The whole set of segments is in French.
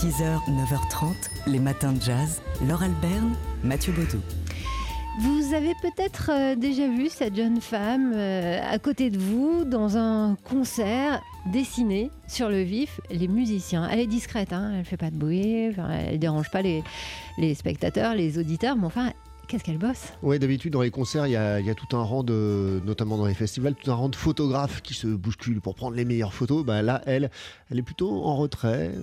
6h, 9h30, les matins de jazz. Laure Alberne, Mathieu Baudou. Vous avez peut-être euh, déjà vu cette jeune femme euh, à côté de vous dans un concert dessiné sur le vif les musiciens. Elle est discrète, hein, elle fait pas de bruit, elle dérange pas les spectateurs, les auditeurs, mais enfin, qu'est-ce qu'elle bosse? Oui, d'habitude, dans les concerts, il y, y a tout un rang de, notamment dans les festivals, tout un rang de photographes qui se bousculent pour prendre les meilleures photos. Bah, là, elle, elle est plutôt en retrait,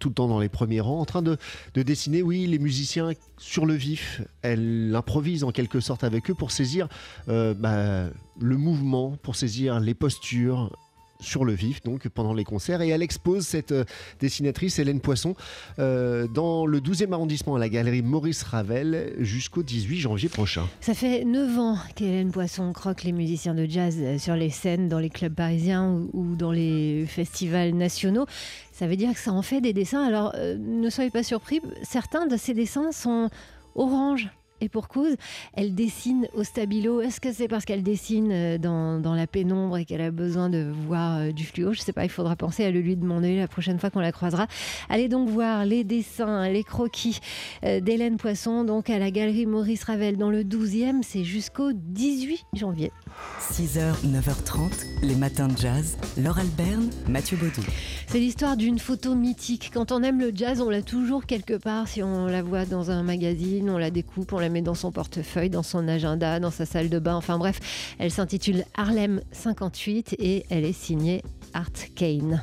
tout le temps dans les premiers rangs, en train de, de dessiner, oui, les musiciens sur le vif. Elle improvise en quelque sorte avec eux pour saisir euh, bah, le mouvement, pour saisir les postures, sur le vif, donc pendant les concerts. Et elle expose cette euh, dessinatrice Hélène Poisson euh, dans le 12e arrondissement à la galerie Maurice Ravel jusqu'au 18 janvier prochain. Ça fait 9 ans qu'Hélène Poisson croque les musiciens de jazz euh, sur les scènes, dans les clubs parisiens ou, dans les festivals nationaux. Ça veut dire que ça en fait des dessins. Alors ne soyez pas surpris, certains de ces dessins sont orange. Et pour cause, elle dessine au stabilo. Est-ce que c'est parce qu'elle dessine euh, dans, dans, la pénombre et qu'elle a besoin de voir euh, du fluo? Je sais pas, il faudra penser à le lui demander la prochaine fois qu'on la croisera. Allez donc voir les dessins, les croquis euh, d'Hélène Poisson, donc à la galerie Maurice Ravel dans le 12e. C'est jusqu'au 18 janvier. 6h, 9h30, les matins de jazz. Laure Alberne, Mathieu Baudou. C'est l'histoire d'une photo mythique. Quand on aime le jazz, on l'a toujours quelque part. Si on la voit dans un magazine, on la découpe, on la met dans son portefeuille, dans son agenda, dans sa salle de bain. Enfin bref, elle s'intitule Harlem 58 et elle est signée Art Kane.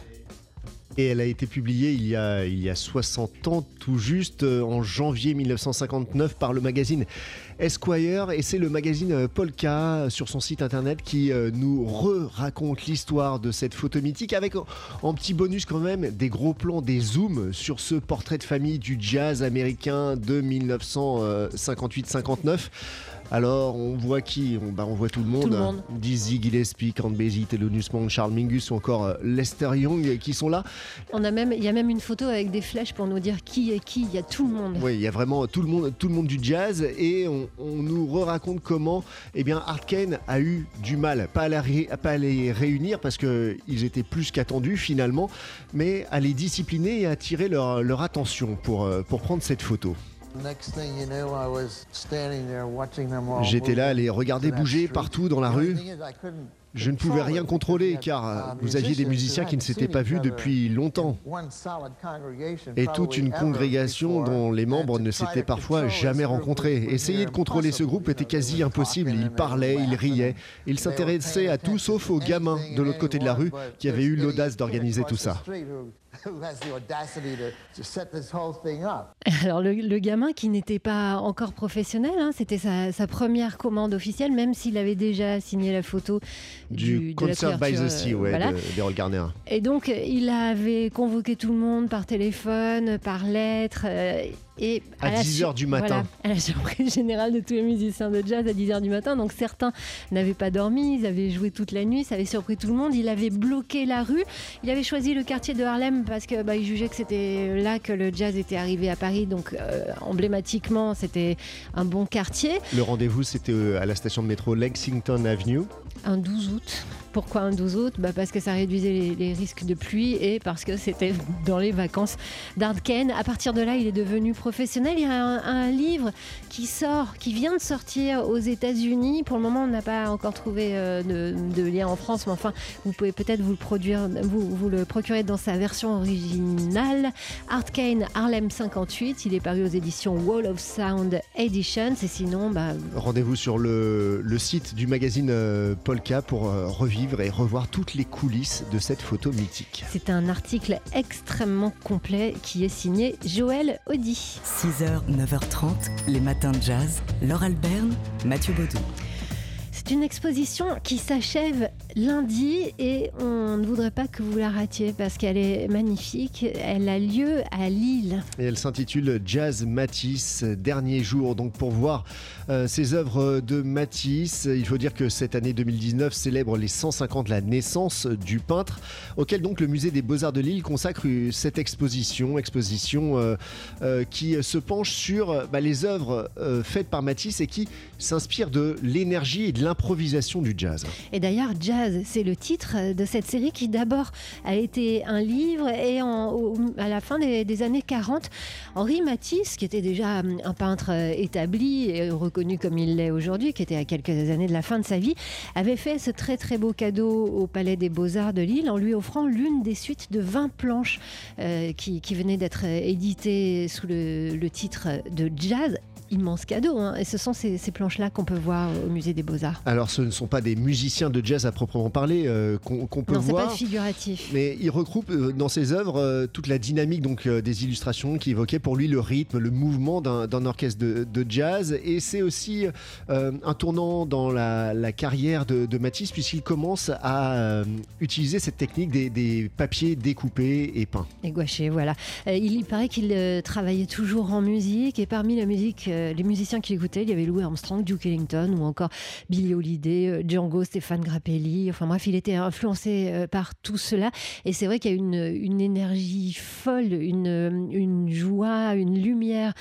Et elle a été publiée il y a, il y a 60 ans, tout juste en janvier 1959 par le magazine Esquire. Et c'est le magazine Polka sur son site internet qui nous re-raconte l'histoire de cette photo mythique avec en petit bonus quand même des gros plans, des zooms sur ce portrait de famille du jazz américain de 1958-59. Alors, on voit qui? On, bah, on voit tout le monde. Tout le monde. Dizzy Gillespie, Count Basie, Thelonious Monk, Charles Mingus ou encore euh, Lester Young qui sont là. On a même, il y a même une photo avec des flèches pour nous dire qui est qui. Il y a tout le monde. Oui, il y a vraiment tout le monde, tout le monde du jazz et on, on nous raconte comment, eh bien, Art Kane a eu du mal, pas à, la ré, pas à les réunir parce que ils étaient plus qu'attendus finalement, mais à les discipliner et à attirer leur, leur attention pour, pour prendre cette photo. J'étais là à les regarder bouger partout dans la rue. Je ne pouvais rien contrôler car vous aviez des musiciens qui ne s'étaient pas vus depuis longtemps. Et toute une congrégation dont les membres ne s'étaient parfois jamais rencontrés. Essayer de contrôler ce groupe était quasi impossible. Ils parlaient, ils riaient, ils s'intéressaient à tout sauf aux gamins de l'autre côté de la rue qui avaient eu l'audace d'organiser tout ça. Alors le, le, gamin qui n'était pas encore professionnel, hein, c'était sa, sa, première commande officielle, même s'il avait déjà signé la photo du, du Concert by the Sea, ouais, voilà. d'Errol Garner. Et donc il avait convoqué tout le monde par téléphone, par lettre. Euh, et à, à 10h du matin. Voilà, à la surprise générale de tous les musiciens de jazz à 10h du matin. Donc certains n'avaient pas dormi, ils avaient joué toute la nuit, ça avait surpris tout le monde. Il avait bloqué la rue. Il avait choisi le quartier de Harlem parce que bah, il jugeait que c'était là que le jazz était arrivé à Paris. Donc euh, emblématiquement, c'était un bon quartier. Le rendez-vous, c'était à la station de métro Lexington Avenue. Un 12 août. Pourquoi un 12 août? Bah Parce que ça réduisait les, risques de pluie et parce que c'était dans les vacances d'Art Kane. À partir de là, il est devenu professionnel. Il y a un, livre qui sort, qui vient de sortir aux États-Unis. Pour le moment, on n'a pas encore trouvé euh, de, lien en France, mais enfin, vous pouvez peut-être vous le produire, vous, le procurer dans sa version originale. Art Kane Harlem 58. Il est paru aux éditions Wall of Sound Editions. Et sinon, bah, rendez-vous sur le, le, site du magazine euh, Polka pour euh, revivre et revoir toutes les coulisses de cette photo mythique. C'est un article extrêmement complet qui est signé Joël Audi. 6h, 9h30, les matins de jazz. Laure Alberne, Mathieu Baudou. C'est une exposition qui s'achève lundi et on ne voudrait pas que vous la ratiez parce qu'elle est magnifique. Elle a lieu à Lille. Et elle s'intitule Jazz Matisse, dernier jour. Donc pour voir euh, ces œuvres de Matisse, il faut dire que cette année 2019 célèbre les 150 de la naissance du peintre, auquel donc le musée des Beaux-Arts de Lille consacre cette exposition, exposition euh, euh, qui se penche sur bah, les œuvres faites par Matisse et qui s'inspire de l'énergie et de l'improvisation du jazz. Et d'ailleurs, jazz C'est le titre de cette série qui d'abord a été un livre et à la fin des, années 40, Henri Matisse, qui était déjà un peintre établi et reconnu comme il l'est aujourd'hui, qui était à quelques années de la fin de sa vie, avait fait ce très très beau cadeau au Palais des Beaux-Arts de Lille en lui offrant l'une des suites de 20 planches euh, qui, venaient d'être éditées sous le titre de Jazz immense cadeau. Hein. Et ce sont ces, planches-là qu'on peut voir au musée des Beaux-Arts. Alors, ce ne sont pas des musiciens de jazz à proprement parler euh, qu'on peut voir. Non, c'est pas figuratif. Mais il regroupe euh, dans ses œuvres euh, toute la dynamique donc des illustrations qui évoquaient pour lui le rythme, le mouvement d'un orchestre de, jazz. Et c'est aussi un tournant dans la, carrière de, Matisse puisqu'il commence à utiliser cette technique des, papiers découpés et peints. Et gouachés, voilà. il paraît qu'il travaillait toujours en musique et parmi la musique euh, les musiciens qui l'écoutaient, il y avait Louis Armstrong, Duke Ellington ou encore Billy Holiday, euh, Django, Stéphane Grappelli. Enfin bref, il était influencé euh, par tout cela. Et c'est vrai qu'il y a une, une énergie folle, une, une, joie, une lumière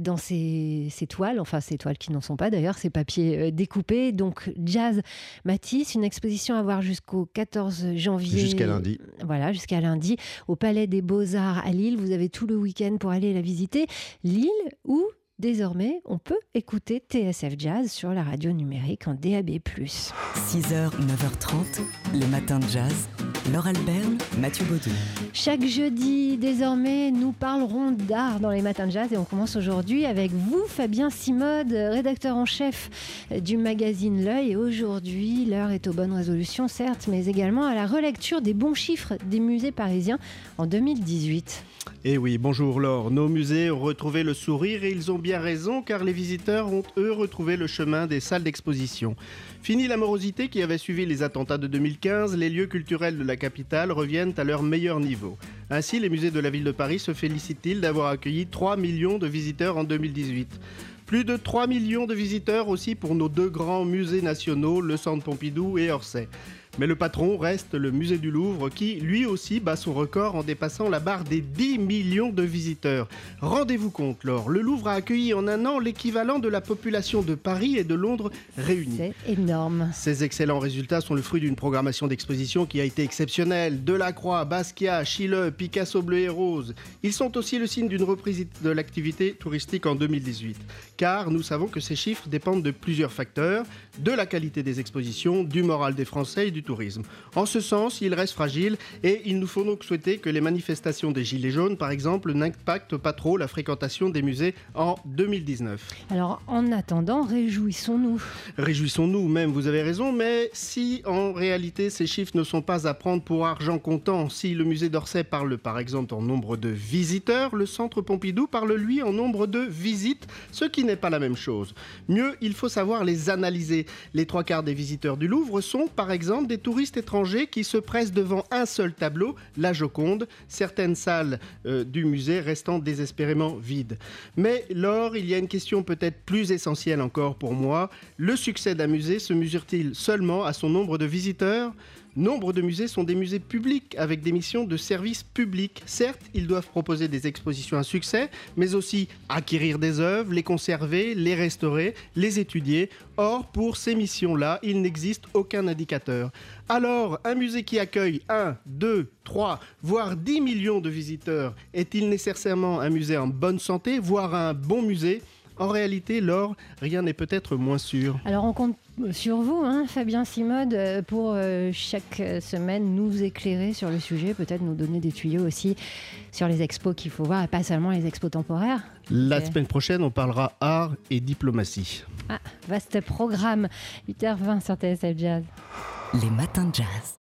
dans ces, ces toiles, enfin ces toiles qui n'en sont pas d'ailleurs, ces papiers découpés. Donc Jazz Matisse, une exposition à voir jusqu'au 14 janvier. Jusqu'à lundi. Voilà, jusqu'à lundi, au Palais des Beaux-Arts à Lille. Vous avez tout le week-end pour aller la visiter. Lille ou Désormais, on peut écouter TSF Jazz sur la radio numérique en DAB+. 6h, 9h30, les matins de jazz. Laure Alberne, Mathieu Baudou. Chaque jeudi, désormais, nous parlerons d'art dans les matins de jazz et on commence aujourd'hui avec vous, Fabien Simode, rédacteur en chef du magazine L'œil. Et aujourd'hui, l'heure est aux bonnes résolutions, certes, mais également à la relecture des bons chiffres des musées parisiens en 2018. Eh oui, bonjour Laure. Nos musées ont retrouvé le sourire et ils ont bien raison car les visiteurs ont eux retrouvé le chemin des salles d'exposition. Fini la morosité qui avait suivi les attentats de 2015, les lieux culturels de la capitale reviennent à leur meilleur niveau. Ainsi, les musées de la ville de Paris se félicitent-ils d'avoir accueilli 3 millions de visiteurs en 2018. Plus de 3 millions de visiteurs aussi pour nos deux grands musées nationaux, le Centre Pompidou et Orsay. Mais le patron reste le musée du Louvre qui, lui aussi, bat son record en dépassant la barre des 10 millions de visiteurs. Rendez-vous compte, Laure, le Louvre a accueilli en un an l'équivalent de la population de Paris et de Londres réunis. C'est énorme. Ces excellents résultats sont le fruit d'une programmation d'exposition qui a été exceptionnelle. Delacroix, Basquiat, Schiele, Picasso bleu et rose. Ils sont aussi le signe d'une reprise de l'activité touristique en 2018. Car nous savons que ces chiffres dépendent de plusieurs facteurs, de la qualité des expositions, du moral des Français et du tourisme. En ce sens, il reste fragile et il nous faut donc souhaiter que les manifestations des Gilets jaunes, par exemple, n'impactent pas trop la fréquentation des musées en 2019. Alors, en attendant, réjouissons-nous. Réjouissons-nous même, vous avez raison, mais si en réalité ces chiffres ne sont pas à prendre pour argent comptant, si le musée d'Orsay parle par exemple en nombre de visiteurs, le centre Pompidou parle lui en nombre de visites, ce qui n'est pas la même chose. Mieux, il faut savoir les analyser. Les trois quarts des visiteurs du Louvre sont par exemple des touristes étrangers qui se pressent devant un seul tableau, la Joconde, certaines salles euh, du musée restant désespérément vides. Mais lors, il y a une question peut-être plus essentielle encore pour moi. Le succès d'un musée se mesure-t-il seulement à son nombre de visiteurs? Nombre de musées sont des musées publics avec des missions de service public. Certes, ils doivent proposer des expositions à succès, mais aussi acquérir des œuvres, les conserver, les restaurer, les étudier. Or, pour ces missions-là, il n'existe aucun indicateur. Alors, un musée qui accueille 1, 2, 3, voire 10 millions de visiteurs, est-il nécessairement un musée en bonne santé, voire un bon musée? En réalité, Laure, rien n'est peut-être moins sûr. Alors on compte sur vous, hein, Fabien Simode, euh, pour euh, chaque semaine nous éclairer sur le sujet, peut-être nous donner des tuyaux aussi sur les expos qu'il faut voir, et pas seulement les expos temporaires. La semaine prochaine, on parlera art et diplomatie. Ah, vaste programme, 8h20 sur TSF Jazz. Les matins de jazz.